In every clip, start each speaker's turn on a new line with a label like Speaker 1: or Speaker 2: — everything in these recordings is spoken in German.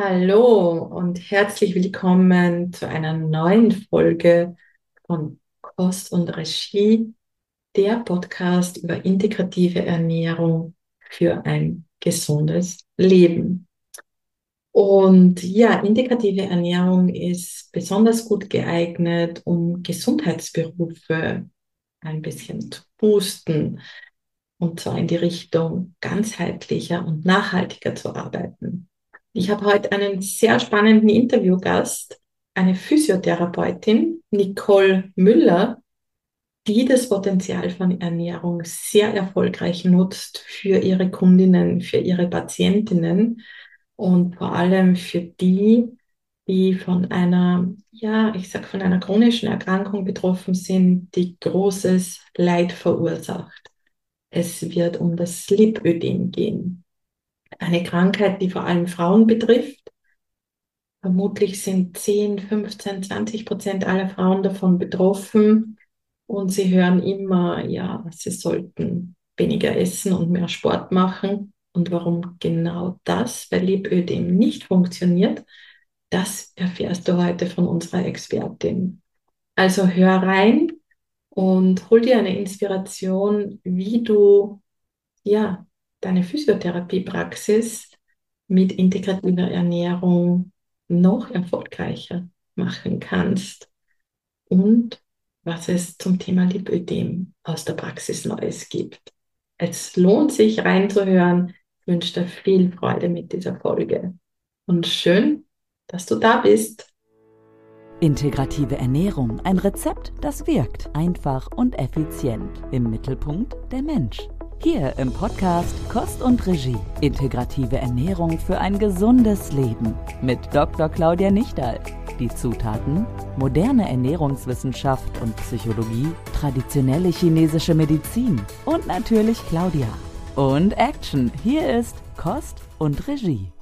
Speaker 1: Hallo und herzlich willkommen zu einer neuen Folge von Kost und Regie, der Podcast über integrative Ernährung für ein gesundes Leben. Und ja, integrative Ernährung ist besonders gut geeignet, um Gesundheitsberufe ein bisschen zu boosten und zwar in die Richtung ganzheitlicher und nachhaltiger zu arbeiten. Ich habe heute einen sehr spannenden Interviewgast, eine Physiotherapeutin, Nicole Müller, die das Potenzial von Ernährung sehr erfolgreich nutzt für ihre Kundinnen, für ihre Patientinnen und vor allem für die, die von einer, ja, ich sag von einer chronischen Erkrankung betroffen sind, die großes Leid verursacht. Es wird um das Lipödem gehen eine Krankheit, die vor allem Frauen betrifft. Vermutlich sind 10, 15, 20 Prozent aller Frauen davon betroffen und sie hören immer, ja, sie sollten weniger essen und mehr Sport machen. Und warum genau das bei Lipödem nicht funktioniert, das erfährst du heute von unserer Expertin. Also hör rein und hol dir eine Inspiration, wie du ja deine Physiotherapiepraxis mit integrativer Ernährung noch erfolgreicher machen kannst und was es zum Thema Lipödem aus der Praxis Neues gibt. Es lohnt sich reinzuhören. Ich wünsche dir viel Freude mit dieser Folge und schön, dass du da bist.
Speaker 2: Integrative Ernährung, ein Rezept, das wirkt, einfach und effizient. Im Mittelpunkt der Mensch. Hier im Podcast Kost und Regie. Integrative Ernährung für ein gesundes Leben mit Dr. Claudia Nichtal. Die Zutaten: moderne Ernährungswissenschaft und Psychologie, traditionelle chinesische Medizin und natürlich Claudia. Und Action. Hier ist Kost und Regie.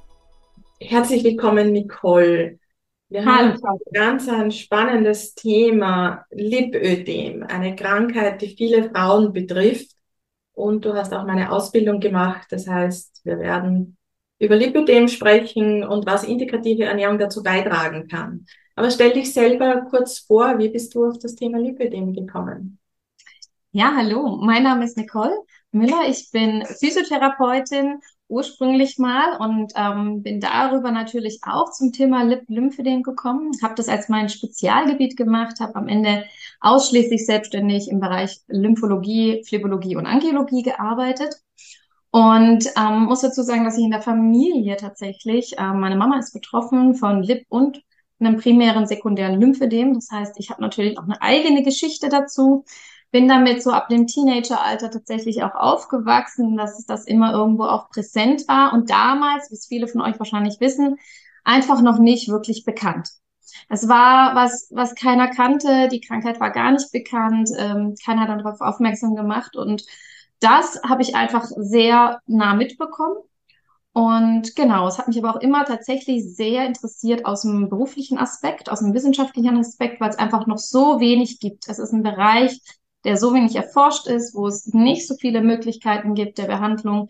Speaker 1: Herzlich willkommen, Nicole. Wir haben ein ganz ein spannendes Thema, Lipödem, eine Krankheit, die viele Frauen betrifft und du hast auch meine Ausbildung gemacht. Das heißt, wir werden über Lipidem sprechen und was integrative Ernährung dazu beitragen kann. Aber stell dich selber kurz vor, wie bist du auf das Thema Lipidem gekommen?
Speaker 3: Ja, hallo, mein Name ist Nicole Müller. Ich bin Physiotherapeutin ursprünglich mal und ähm, bin darüber natürlich auch zum Thema Lymphedem gekommen. Habe das als mein Spezialgebiet gemacht, habe am Ende ausschließlich selbstständig im Bereich Lymphologie, Phlebologie und Angiologie gearbeitet. Und ähm, muss dazu sagen, dass ich in der Familie tatsächlich, ähm, meine Mama ist betroffen von Lip- und einem primären sekundären Lymphedem. Das heißt, ich habe natürlich auch eine eigene Geschichte dazu bin damit so ab dem Teenageralter tatsächlich auch aufgewachsen, dass das immer irgendwo auch präsent war und damals, wie es viele von euch wahrscheinlich wissen, einfach noch nicht wirklich bekannt. Es war was, was keiner kannte, die Krankheit war gar nicht bekannt, ähm, keiner hat darauf aufmerksam gemacht und das habe ich einfach sehr nah mitbekommen. Und genau, es hat mich aber auch immer tatsächlich sehr interessiert aus dem beruflichen Aspekt, aus dem wissenschaftlichen Aspekt, weil es einfach noch so wenig gibt. Es ist ein Bereich, der so wenig erforscht ist, wo es nicht so viele Möglichkeiten gibt der Behandlung,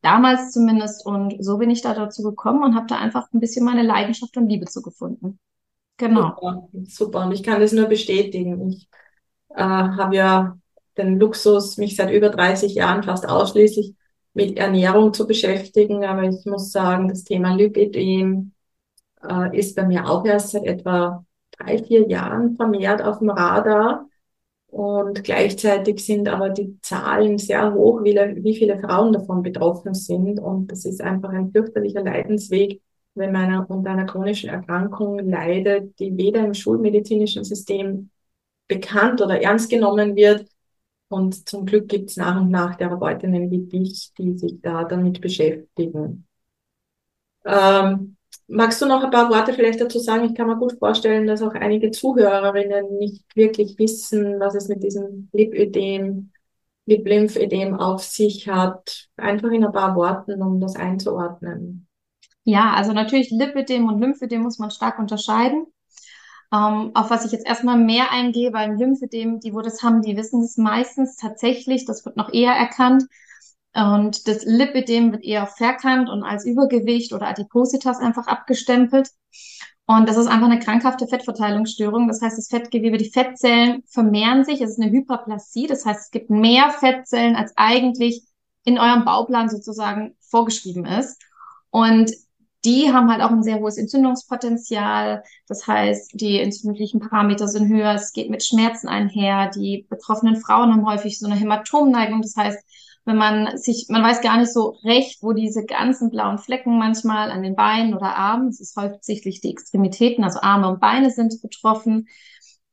Speaker 3: damals zumindest. Und so bin ich da dazu gekommen und habe da einfach ein bisschen meine Leidenschaft und Liebe zu gefunden.
Speaker 1: Genau. Super, super. Und ich kann das nur bestätigen. Ich äh, habe ja den Luxus, mich seit über 30 Jahren fast ausschließlich mit Ernährung zu beschäftigen. Aber ich muss sagen, das Thema Lipidem äh, ist bei mir auch erst seit etwa drei, vier Jahren vermehrt auf dem Radar. Und gleichzeitig sind aber die Zahlen sehr hoch, wie, viele Frauen davon betroffen sind. Und das ist einfach ein fürchterlicher Leidensweg, wenn man unter einer chronischen Erkrankung leidet, die weder im schulmedizinischen System bekannt oder ernst genommen wird. Und zum Glück gibt es nach und nach Therapeutinnen wie dich, die sich da damit beschäftigen. Ähm, Magst du noch ein paar Worte vielleicht dazu sagen? Ich kann mir gut vorstellen, dass auch einige Zuhörerinnen nicht wirklich wissen, was es mit diesem Lipödem, Lip-Lymphödem auf sich hat. Einfach in ein paar Worten, um das einzuordnen.
Speaker 3: Ja, also natürlich Lipödem und Lymphödem muss man stark unterscheiden. Ähm, auf was ich jetzt erstmal mehr eingehe, weil Lymphödem, die wo das haben, die wissen es meistens tatsächlich, das wird noch eher erkannt, Und das Lipidem wird eher verkannt und als Übergewicht oder Adipositas einfach abgestempelt. Und das ist einfach eine krankhafte Fettverteilungsstörung. Das heißt, das Fettgewebe, die Fettzellen vermehren sich. Es ist eine Hyperplasie. Das heißt, es gibt mehr Fettzellen, als eigentlich in eurem Bauplan sozusagen vorgeschrieben ist. Und die haben halt auch ein sehr hohes Entzündungspotenzial. Das heißt, die entzündlichen Parameter sind höher. Es geht mit Schmerzen einher. Die betroffenen Frauen haben häufig so eine Hämatomneigung. Das heißt, wenn man sich, man weiß gar nicht so recht, wo diese ganzen blauen Flecken manchmal an den Beinen oder Armen, es ist hauptsächlich die Extremitäten, also Arme und Beine sind betroffen,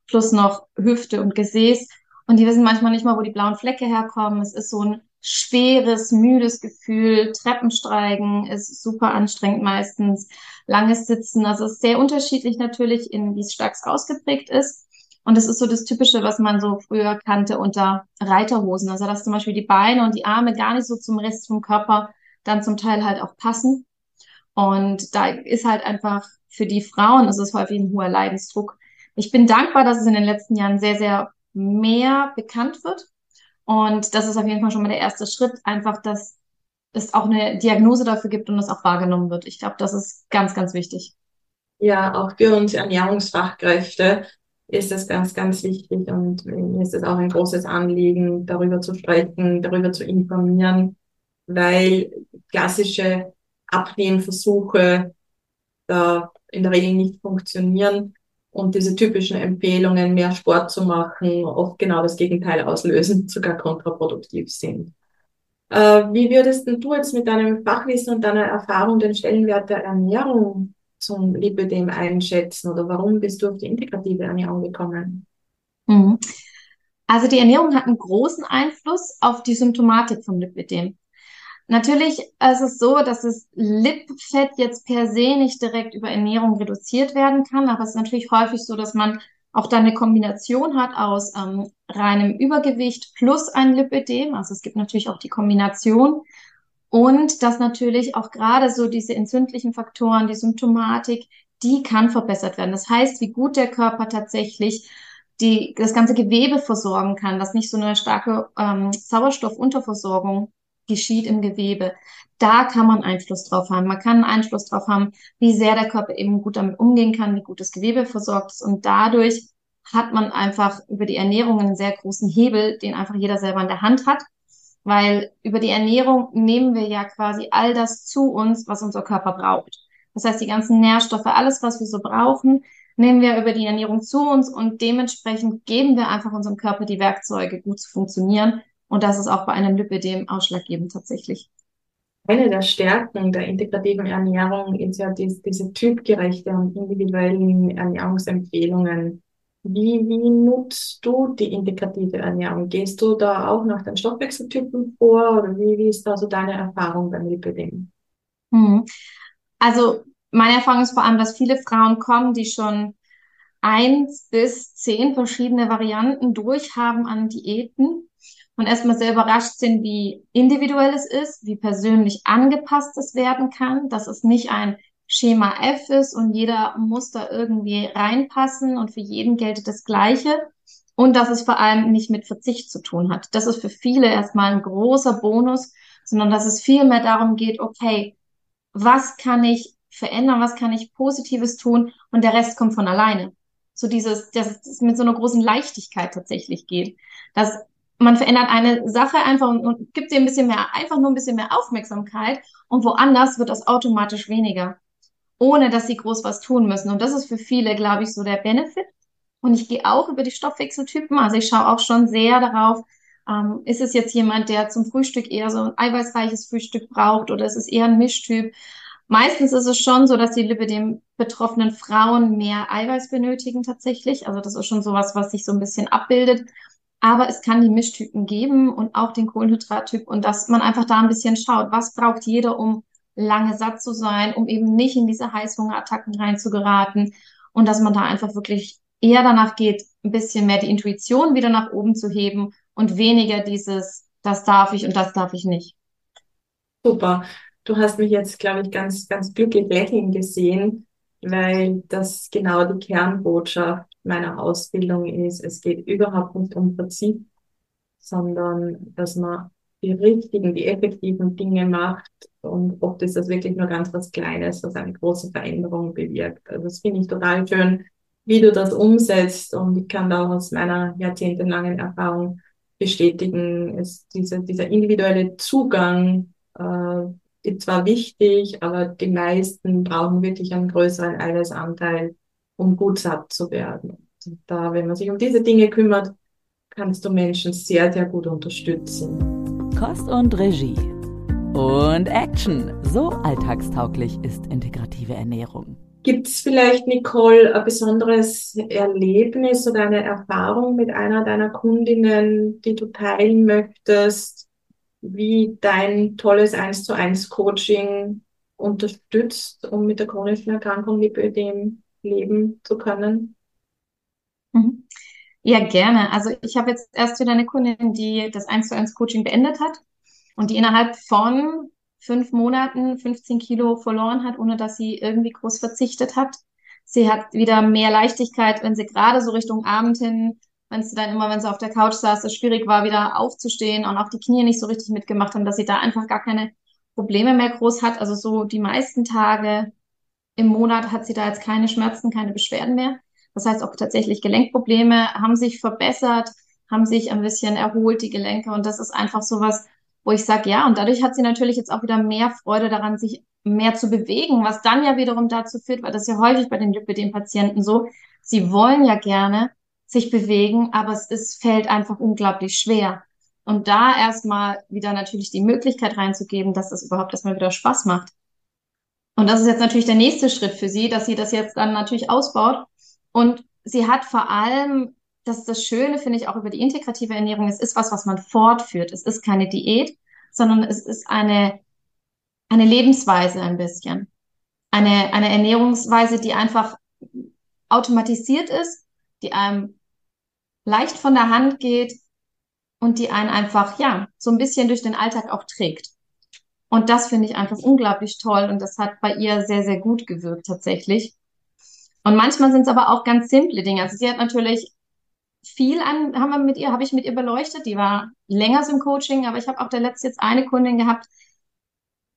Speaker 3: plus noch Hüfte und Gesäß. Und die wissen manchmal nicht mal, wo die blauen Flecke herkommen. Es ist so ein schweres, müdes Gefühl. Treppensteigen ist super anstrengend meistens. Langes Sitzen. Also es ist sehr unterschiedlich natürlich, in wie es stark ausgeprägt ist. Und das ist so das Typische, was man so früher kannte unter Reiterhosen. Also dass zum Beispiel die Beine und die Arme gar nicht so zum Rest vom Körper dann zum Teil halt auch passen. Und da ist halt einfach für die Frauen ist es häufig ein hoher Leidensdruck. Ich bin dankbar, dass es in den letzten Jahren sehr, sehr mehr bekannt wird. Und das ist auf jeden Fall schon mal der erste Schritt, einfach, dass es auch eine Diagnose dafür gibt und es auch wahrgenommen wird. Ich glaube, das ist ganz, ganz wichtig.
Speaker 1: Ja, auch für uns Ernährungsfachkräfte ist es ganz, ganz wichtig und mir ist es auch ein großes Anliegen, darüber zu sprechen, darüber zu informieren, weil klassische Abnehmversuche da in der Regel nicht funktionieren und diese typischen Empfehlungen, mehr Sport zu machen, oft genau das Gegenteil auslösen, sogar kontraproduktiv sind. Äh, wie würdest du jetzt mit deinem Fachwissen und deiner Erfahrung den Stellenwert der Ernährung zum Lipidem einschätzen oder warum bist du auf die integrative Ernährung gekommen?
Speaker 3: Mhm. Also die Ernährung hat einen großen Einfluss auf die Symptomatik vom Lipidem. Natürlich ist es so, dass das Lipfett jetzt per se nicht direkt über Ernährung reduziert werden kann, aber es ist natürlich häufig so, dass man auch dann eine Kombination hat aus ähm, reinem Übergewicht plus ein Lipidem. Also es gibt natürlich auch die Kombination. Und dass natürlich auch gerade so diese entzündlichen Faktoren, die Symptomatik, die kann verbessert werden. Das heißt, wie gut der Körper tatsächlich die, das ganze Gewebe versorgen kann, dass nicht so eine starke ähm, Sauerstoffunterversorgung geschieht im Gewebe. Da kann man Einfluss drauf haben. Man kann Einfluss drauf haben, wie sehr der Körper eben gut damit umgehen kann, wie gut das Gewebe versorgt ist. Und dadurch hat man einfach über die Ernährung einen sehr großen Hebel, den einfach jeder selber in der Hand hat weil über die Ernährung nehmen wir ja quasi all das zu uns, was unser Körper braucht. Das heißt, die ganzen Nährstoffe, alles, was wir so brauchen, nehmen wir über die Ernährung zu uns und dementsprechend geben wir einfach unserem Körper die Werkzeuge, gut zu funktionieren. Und das ist auch bei einem Lipidem ausschlaggebend tatsächlich.
Speaker 1: Eine der Stärken der integrativen Ernährung ist ja dies, diese typgerechte und individuellen Ernährungsempfehlungen. Wie, wie nutzt du die integrative Ernährung? Gehst du da auch nach den Stoffwechseltypen vor oder wie, wie ist da so deine Erfahrung beim Lipidem?
Speaker 3: Hm. Also meine Erfahrung ist vor allem, dass viele Frauen kommen, die schon eins bis zehn verschiedene Varianten durchhaben an Diäten und erstmal sehr überrascht sind, wie individuell es ist, wie persönlich angepasst es werden kann, dass es nicht ein Schema F ist und jeder muss da irgendwie reinpassen und für jeden gilt das Gleiche und dass es vor allem nicht mit Verzicht zu tun hat. Das ist für viele erstmal ein großer Bonus, sondern dass es viel mehr darum geht, okay, was kann ich verändern, was kann ich Positives tun und der Rest kommt von alleine. So dieses, dass es mit so einer großen Leichtigkeit tatsächlich geht. Dass man verändert eine Sache einfach und, und gibt ihr ein bisschen mehr, einfach nur ein bisschen mehr Aufmerksamkeit und woanders wird das automatisch weniger ohne dass sie groß was tun müssen. Und das ist für viele, glaube ich, so der Benefit. Und ich gehe auch über die Stoffwechseltypen. Also ich schaue auch schon sehr darauf, ähm, ist es jetzt jemand, der zum Frühstück eher so ein eiweißreiches Frühstück braucht oder ist es eher ein Mischtyp? Meistens ist es schon so, dass die Lipidem betroffenen Frauen mehr Eiweiß benötigen tatsächlich. Also das ist schon sowas, was sich so ein bisschen abbildet. Aber es kann die Mischtypen geben und auch den Kohlenhydrattyp und dass man einfach da ein bisschen schaut, was braucht jeder, um lange satt zu sein, um eben nicht in diese Heißhungerattacken reinzugeraten und dass man da einfach wirklich eher danach geht, ein bisschen mehr die Intuition wieder nach oben zu heben und weniger dieses, das darf ich und das darf ich nicht.
Speaker 1: Super. Du hast mich jetzt, glaube ich, ganz, ganz glücklich lächeln gesehen, weil das genau die Kernbotschaft meiner Ausbildung ist. Es geht überhaupt nicht um Prinzip, sondern dass man die richtigen, die effektiven Dinge macht und oft ist das wirklich nur ganz was Kleines, was eine große Veränderung bewirkt. Also das finde ich total schön, wie du das umsetzt und ich kann da auch aus meiner jahrzehntelangen Erfahrung bestätigen, ist diese, dieser individuelle Zugang äh, ist zwar wichtig, aber die meisten brauchen wirklich einen größeren Eiweißanteil, um gut satt zu werden. Und da, wenn man sich um diese Dinge kümmert, kannst du Menschen sehr, sehr gut unterstützen.
Speaker 2: Kost und Regie. Und Action. So alltagstauglich ist integrative Ernährung.
Speaker 1: Gibt es vielleicht, Nicole, ein besonderes Erlebnis oder eine Erfahrung mit einer deiner Kundinnen, die du teilen möchtest, wie dein tolles 1 zu 1 Coaching unterstützt, um mit der chronischen Erkrankung Lipödem leben zu können?
Speaker 3: Mhm. Ja, gerne. Also ich habe jetzt erst wieder eine Kundin, die das 1 zu 1 Coaching beendet hat und die innerhalb von fünf Monaten 15 Kilo verloren hat, ohne dass sie irgendwie groß verzichtet hat. Sie hat wieder mehr Leichtigkeit, wenn sie gerade so Richtung Abend hin, wenn sie dann immer, wenn sie auf der Couch saß, es schwierig war, wieder aufzustehen und auch die Knie nicht so richtig mitgemacht haben, dass sie da einfach gar keine Probleme mehr groß hat. Also so die meisten Tage im Monat hat sie da jetzt keine Schmerzen, keine Beschwerden mehr. Das heißt auch tatsächlich Gelenkprobleme haben sich verbessert, haben sich ein bisschen erholt, die Gelenke. Und das ist einfach so was, wo ich sage, ja, und dadurch hat sie natürlich jetzt auch wieder mehr Freude daran, sich mehr zu bewegen, was dann ja wiederum dazu führt, weil das ja häufig bei den Lipidem-Patienten so, sie wollen ja gerne sich bewegen, aber es ist, fällt einfach unglaublich schwer. Und da erstmal wieder natürlich die Möglichkeit reinzugeben, dass das überhaupt erstmal wieder Spaß macht. Und das ist jetzt natürlich der nächste Schritt für sie, dass sie das jetzt dann natürlich ausbaut. Und sie hat vor allem, das das Schöne, finde ich, auch über die integrative Ernährung, es ist was, was man fortführt. Es ist keine Diät, sondern es ist eine, eine Lebensweise ein bisschen. Eine, eine Ernährungsweise, die einfach automatisiert ist, die einem leicht von der Hand geht und die einen einfach, ja, so ein bisschen durch den Alltag auch trägt. Und das finde ich einfach unglaublich toll und das hat bei ihr sehr, sehr gut gewirkt tatsächlich. Und manchmal sind es aber auch ganz simple Dinge. Also sie hat natürlich viel an, haben wir mit ihr, habe ich mit ihr beleuchtet. Die war länger so im Coaching, aber ich habe auch der letzte jetzt eine Kundin gehabt,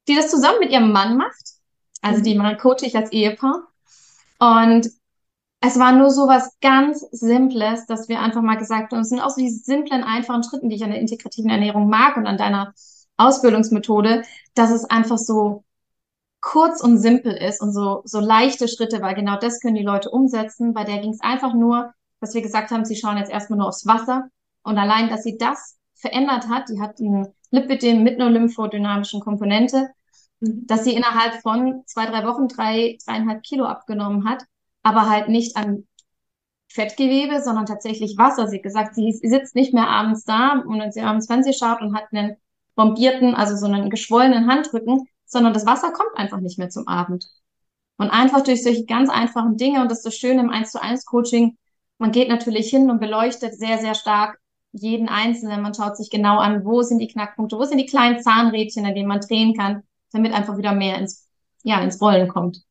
Speaker 3: die das zusammen mit ihrem Mann macht. Also die mhm. coache ich als Ehepaar. Und es war nur so was ganz Simples, dass wir einfach mal gesagt haben, es sind auch so die simplen, einfachen Schritten, die ich an der integrativen Ernährung mag und an deiner Ausbildungsmethode, dass es einfach so kurz und simpel ist und so, so leichte Schritte, weil genau das können die Leute umsetzen. Bei der ging es einfach nur, dass wir gesagt haben, sie schauen jetzt erstmal nur aufs Wasser und allein, dass sie das verändert hat, die hat einen Lipidem mit einer lymphodynamischen Komponente, mhm. dass sie innerhalb von zwei, drei Wochen drei, dreieinhalb Kilo abgenommen hat, aber halt nicht an Fettgewebe, sondern tatsächlich Wasser. Sie hat gesagt, sie sitzt nicht mehr abends da und wenn sie abends Fernsehen schaut und hat einen bombierten, also so einen geschwollenen Handrücken, sondern das Wasser kommt einfach nicht mehr zum Abend. Und einfach durch solche ganz einfachen Dinge, und das ist das Schöne im 1 zu 1 Coaching, man geht natürlich hin und beleuchtet sehr, sehr stark jeden Einzelnen. Man schaut sich genau an, wo sind die Knackpunkte, wo sind die kleinen Zahnrädchen, an denen man drehen kann, damit einfach wieder mehr ins, ja, ins Rollen kommt.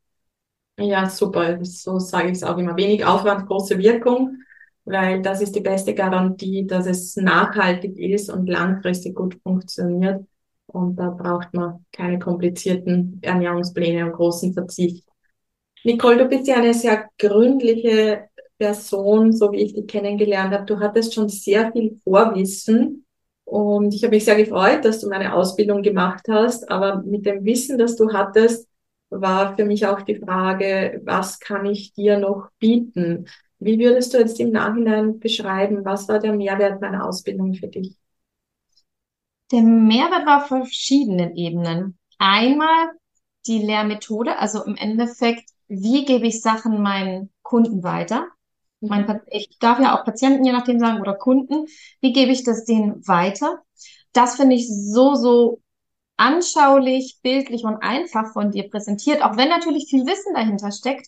Speaker 1: Ja, super. So sage ich es auch immer. Wenig Aufwand, große Wirkung, weil das ist die beste Garantie, dass es nachhaltig ist und langfristig gut funktioniert. Und da braucht man keine komplizierten Ernährungspläne und großen Verzicht. Nicole, du bist ja eine sehr gründliche Person, so wie ich dich kennengelernt habe. Du hattest schon sehr viel Vorwissen und ich habe mich sehr gefreut, dass du meine Ausbildung gemacht hast. Aber mit dem Wissen, das du hattest, war für mich auch die Frage, was kann ich dir noch bieten? Wie würdest du jetzt im Nachhinein beschreiben, was war der Mehrwert meiner Ausbildung für dich?
Speaker 3: Der Mehrwert war auf verschiedenen Ebenen. Einmal die Lehrmethode, also im Endeffekt, wie gebe ich Sachen meinen Kunden weiter? Mein, ich darf ja auch Patienten je nachdem sagen oder Kunden. Wie gebe ich das denen weiter? Das finde ich so, so anschaulich, bildlich und einfach von dir präsentiert. Auch wenn natürlich viel Wissen dahinter steckt,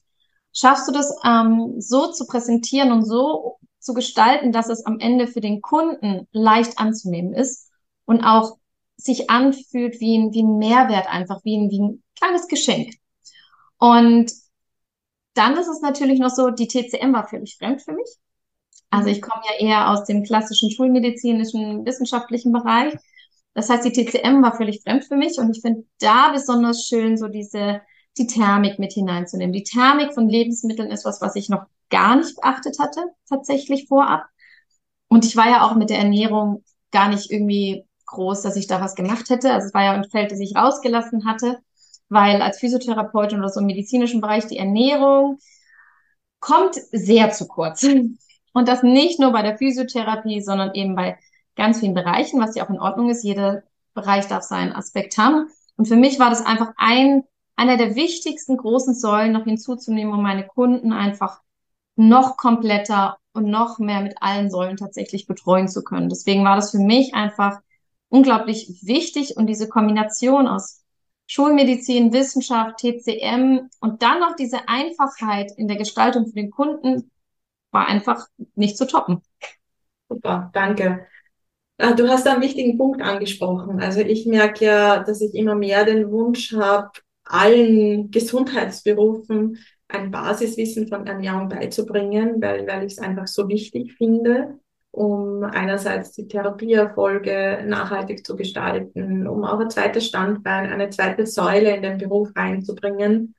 Speaker 3: schaffst du das ähm, so zu präsentieren und so zu gestalten, dass es am Ende für den Kunden leicht anzunehmen ist und auch sich anfühlt wie ein, wie ein Mehrwert einfach, wie ein, wie ein kleines Geschenk. Und dann ist es natürlich noch so, die TCM war völlig fremd für mich. Also ich komme ja eher aus dem klassischen schulmedizinischen, wissenschaftlichen Bereich. Das heißt, die TCM war völlig fremd für mich und ich finde da besonders schön, so diese, die Thermik mit hineinzunehmen. Die Thermik von Lebensmitteln ist was, was ich noch gar nicht beachtet hatte, tatsächlich vorab. Und ich war ja auch mit der Ernährung gar nicht irgendwie groß, dass ich da was gemacht hätte. Also es war ja ein Feld, das ich rausgelassen hatte, weil als Physiotherapeutin oder so im medizinischen Bereich die Ernährung kommt sehr zu kurz. Und das nicht nur bei der Physiotherapie, sondern eben bei ganz vielen Bereichen, was ja auch in Ordnung ist. Jeder Bereich darf seinen Aspekt haben. Und für mich war das einfach ein, einer der wichtigsten großen Säulen noch hinzuzunehmen, um meine Kunden einfach noch kompletter und noch mehr mit allen Säulen tatsächlich betreuen zu können. Deswegen war das für mich einfach unglaublich wichtig und diese Kombination aus Schulmedizin, Wissenschaft, TCM und dann noch diese Einfachheit in der Gestaltung für den Kunden war einfach nicht zu toppen.
Speaker 1: Super, danke. Ah, du hast einen wichtigen Punkt angesprochen. Also ich merke ja, dass ich immer mehr den Wunsch habe, allen Gesundheitsberufen ein Basiswissen von Ernährung beizubringen, weil, weil ich es einfach so wichtig finde, um einerseits die Therapieerfolge nachhaltig zu gestalten, um auch ein zweites Standbein, eine zweite Säule in den Beruf reinzubringen.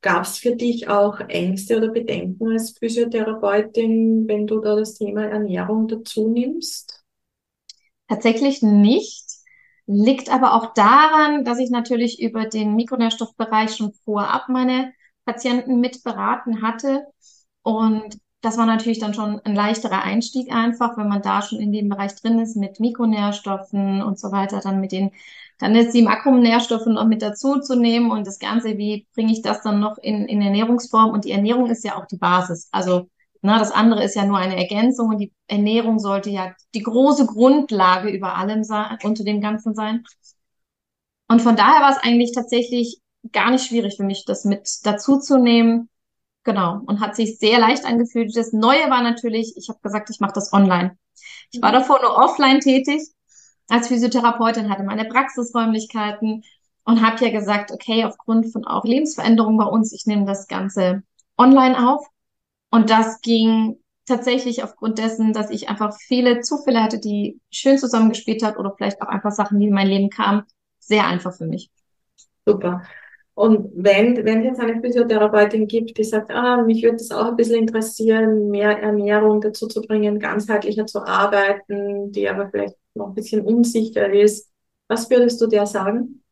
Speaker 1: Gab es für dich auch Ängste oder Bedenken als Physiotherapeutin, wenn du da das Thema Ernährung dazu nimmst?
Speaker 3: Tatsächlich nicht. Liegt aber auch daran, dass ich natürlich über den Mikronährstoffbereich schon vorab meine Patienten mit beraten hatte. Und das war natürlich dann schon ein leichterer Einstieg einfach, wenn man da schon in dem Bereich drin ist mit Mikronährstoffen und so weiter, dann mit den, dann ist die Makronährstoffe noch mit dazu zu nehmen und das Ganze, wie bringe ich das dann noch in, in Ernährungsform? Und die Ernährung ist ja auch die Basis. Also, na, das andere ist ja nur eine Ergänzung und die Ernährung sollte ja die große Grundlage über allem sein, unter dem Ganzen sein. Und von daher war es eigentlich tatsächlich gar nicht schwierig für mich, das mit dazu zu nehmen. Genau. Und hat sich sehr leicht angefühlt. Das Neue war natürlich, ich habe gesagt, ich mache das online. Ich war mhm. davor nur offline tätig als Physiotherapeutin, hatte meine Praxisräumlichkeiten und habe ja gesagt, okay, aufgrund von auch Lebensveränderungen bei uns, ich nehme das Ganze online auf. Und das ging tatsächlich aufgrund dessen, dass ich einfach viele Zufälle hatte, die schön zusammengespielt hat oder vielleicht auch einfach Sachen, die in mein Leben kamen, sehr einfach für mich.
Speaker 1: Super. Und wenn, wenn es jetzt eine Physiotherapeutin gibt, die sagt, ah, mich würde es auch ein bisschen interessieren, mehr Ernährung dazu zu bringen, ganzheitlicher zu arbeiten, die aber vielleicht noch ein bisschen unsicher ist, was würdest du der sagen?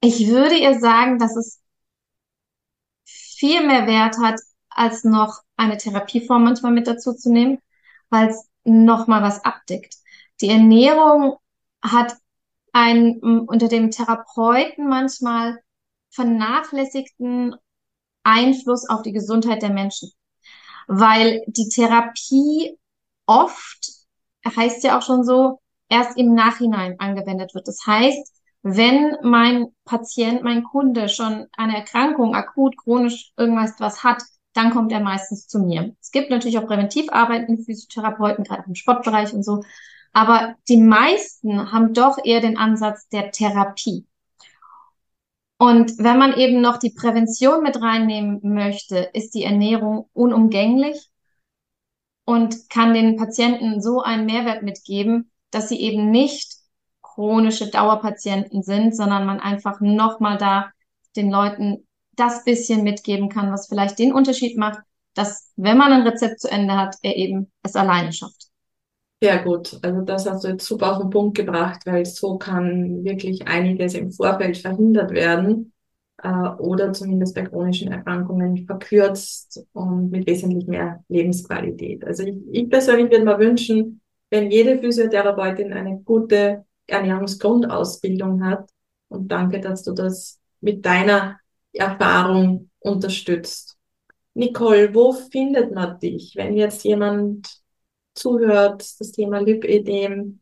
Speaker 3: Ich würde ihr sagen, dass es viel mehr Wert hat, als noch eine Therapieform manchmal mit dazu zu nehmen, weil es nochmal was abdeckt. Die Ernährung hat einen unter dem Therapeuten manchmal vernachlässigten Einfluss auf die Gesundheit der Menschen. Weil die Therapie oft, heißt ja auch schon so, erst im Nachhinein angewendet wird. Das heißt, wenn mein Patient, mein Kunde schon eine Erkrankung, akut, chronisch irgendwas was hat, dann kommt er meistens zu mir. Es gibt natürlich auch präventiv arbeitende Physiotherapeuten, gerade im Sportbereich und so. Aber die meisten haben doch eher den Ansatz der Therapie. Und wenn man eben noch die Prävention mit reinnehmen möchte, ist die Ernährung unumgänglich und kann den Patienten so einen Mehrwert mitgeben, dass sie eben nicht chronische Dauerpatienten sind, sondern man einfach nochmal da den Leuten das bisschen mitgeben kann, was vielleicht den Unterschied macht, dass wenn man ein Rezept zu Ende hat, er eben es alleine schafft.
Speaker 1: Sehr gut. Also das hast du jetzt super auf den Punkt gebracht, weil so kann wirklich einiges im Vorfeld verhindert werden äh, oder zumindest bei chronischen Erkrankungen verkürzt und mit wesentlich mehr Lebensqualität. Also ich, ich persönlich würde mir wünschen, wenn jede Physiotherapeutin eine gute Ernährungsgrundausbildung hat. Und danke, dass du das mit deiner Erfahrung unterstützt. Nicole, wo findet man dich, wenn jetzt jemand zuhört, das Thema Lipödem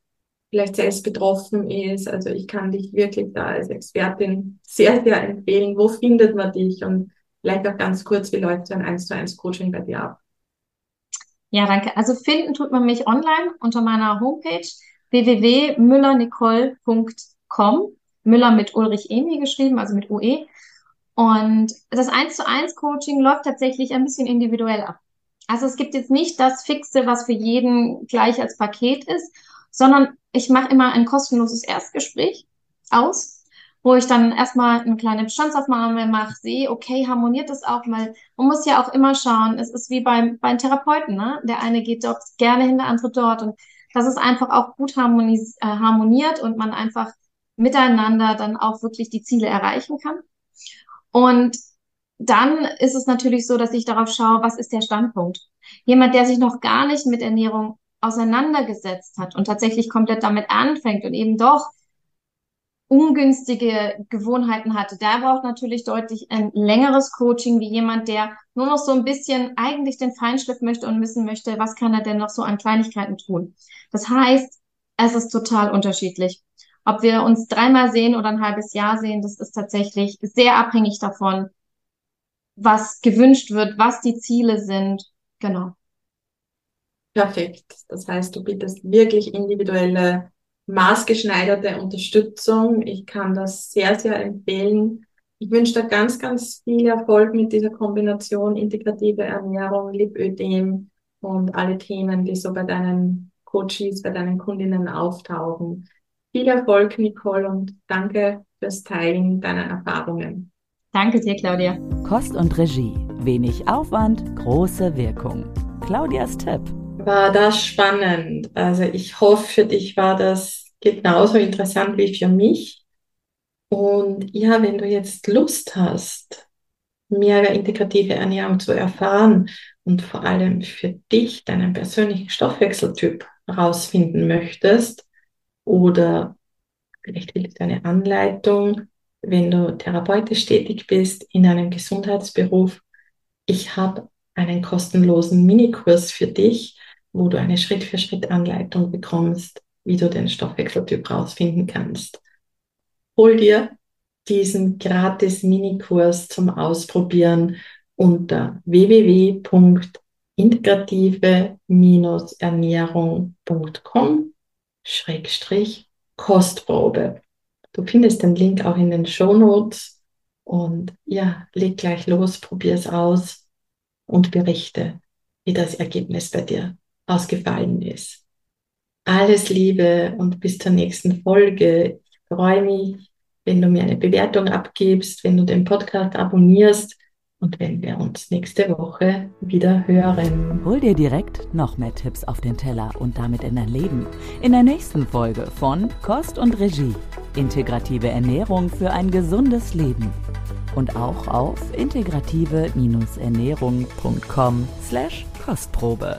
Speaker 1: vielleicht selbst betroffen ist. Also ich kann dich wirklich da als Expertin sehr, sehr empfehlen. Wo findet man dich? Und vielleicht auch ganz kurz, wie läuft ein 1 zu 1 Coaching bei dir ab?
Speaker 3: Ja, danke. Also finden tut man mich online unter meiner Homepage www.müllernicole.com. Müller mit Ulrich Emi geschrieben, also mit UE. Und das 1 zu 1 Coaching läuft tatsächlich ein bisschen individuell ab. Also es gibt jetzt nicht das Fixe, was für jeden gleich als Paket ist, sondern ich mache immer ein kostenloses Erstgespräch aus, wo ich dann erstmal eine kleine Bestandsaufnahme mache, sehe, okay, harmoniert das auch, weil man muss ja auch immer schauen, es ist wie beim, beim Therapeuten, ne? Der eine geht dort gerne hin, der andere dort und dass es einfach auch gut harmonis äh, harmoniert und man einfach miteinander dann auch wirklich die Ziele erreichen kann. Und dann ist es natürlich so, dass ich darauf schaue, was ist der Standpunkt. Jemand, der sich noch gar nicht mit Ernährung auseinandergesetzt hat und tatsächlich komplett damit anfängt und eben doch ungünstige Gewohnheiten hatte, der braucht natürlich deutlich ein längeres Coaching wie jemand, der nur noch so ein bisschen eigentlich den Feinschliff möchte und wissen möchte, was kann er denn noch so an Kleinigkeiten tun. Das heißt, es ist total unterschiedlich. Ob wir uns dreimal sehen oder ein halbes Jahr sehen, das ist tatsächlich sehr abhängig davon, was gewünscht wird, was die Ziele sind. Genau.
Speaker 1: Perfekt. Das heißt, du bietest wirklich individuelle, maßgeschneiderte Unterstützung. Ich kann das sehr, sehr empfehlen. Ich wünsche dir ganz, ganz viel Erfolg mit dieser Kombination integrative Ernährung, Lipödem und alle Themen, die so bei deinen Coaches, bei deinen Kundinnen auftauchen. Viel Erfolg, Nicole, und danke fürs Teilen deiner Erfahrungen.
Speaker 3: Danke dir, Claudia.
Speaker 2: Kost und Regie. Wenig Aufwand, große Wirkung. Claudias Tipp.
Speaker 1: War das spannend. Also ich hoffe, für dich war das genauso interessant wie für mich. Und ja, wenn du jetzt Lust hast, mehr über integrative Ernährung zu erfahren und vor allem für dich deinen persönlichen Stoffwechseltyp herausfinden möchtest oder vielleicht hilft eine Anleitung, wenn du therapeutisch tätig bist in einem Gesundheitsberuf. Ich habe einen kostenlosen Minikurs für dich, wo du eine Schritt-für-Schritt-Anleitung bekommst, wie du den Stoffwechseltyp rausfinden kannst. Hol dir diesen gratis Minikurs zum Ausprobieren unter www.integrative-ernährung.com Schrägstrich Kostprobe. Du findest den Link auch in den Show Notes und ja, leg gleich los, probier es aus und berichte, wie das Ergebnis bei dir ausgefallen ist. Alles Liebe und bis zur nächsten Folge. Ich freue mich, wenn du mir eine Bewertung abgibst, wenn du den Podcast abonnierst und wenn wir uns nächste Woche wieder hören.
Speaker 2: Hol dir direkt noch mehr Tipps auf den Teller und damit in dein Leben. In der nächsten Folge von Kost und Regie. Integrative Ernährung für ein gesundes Leben. Und auch auf integrative-ernährung.com slash Kostprobe.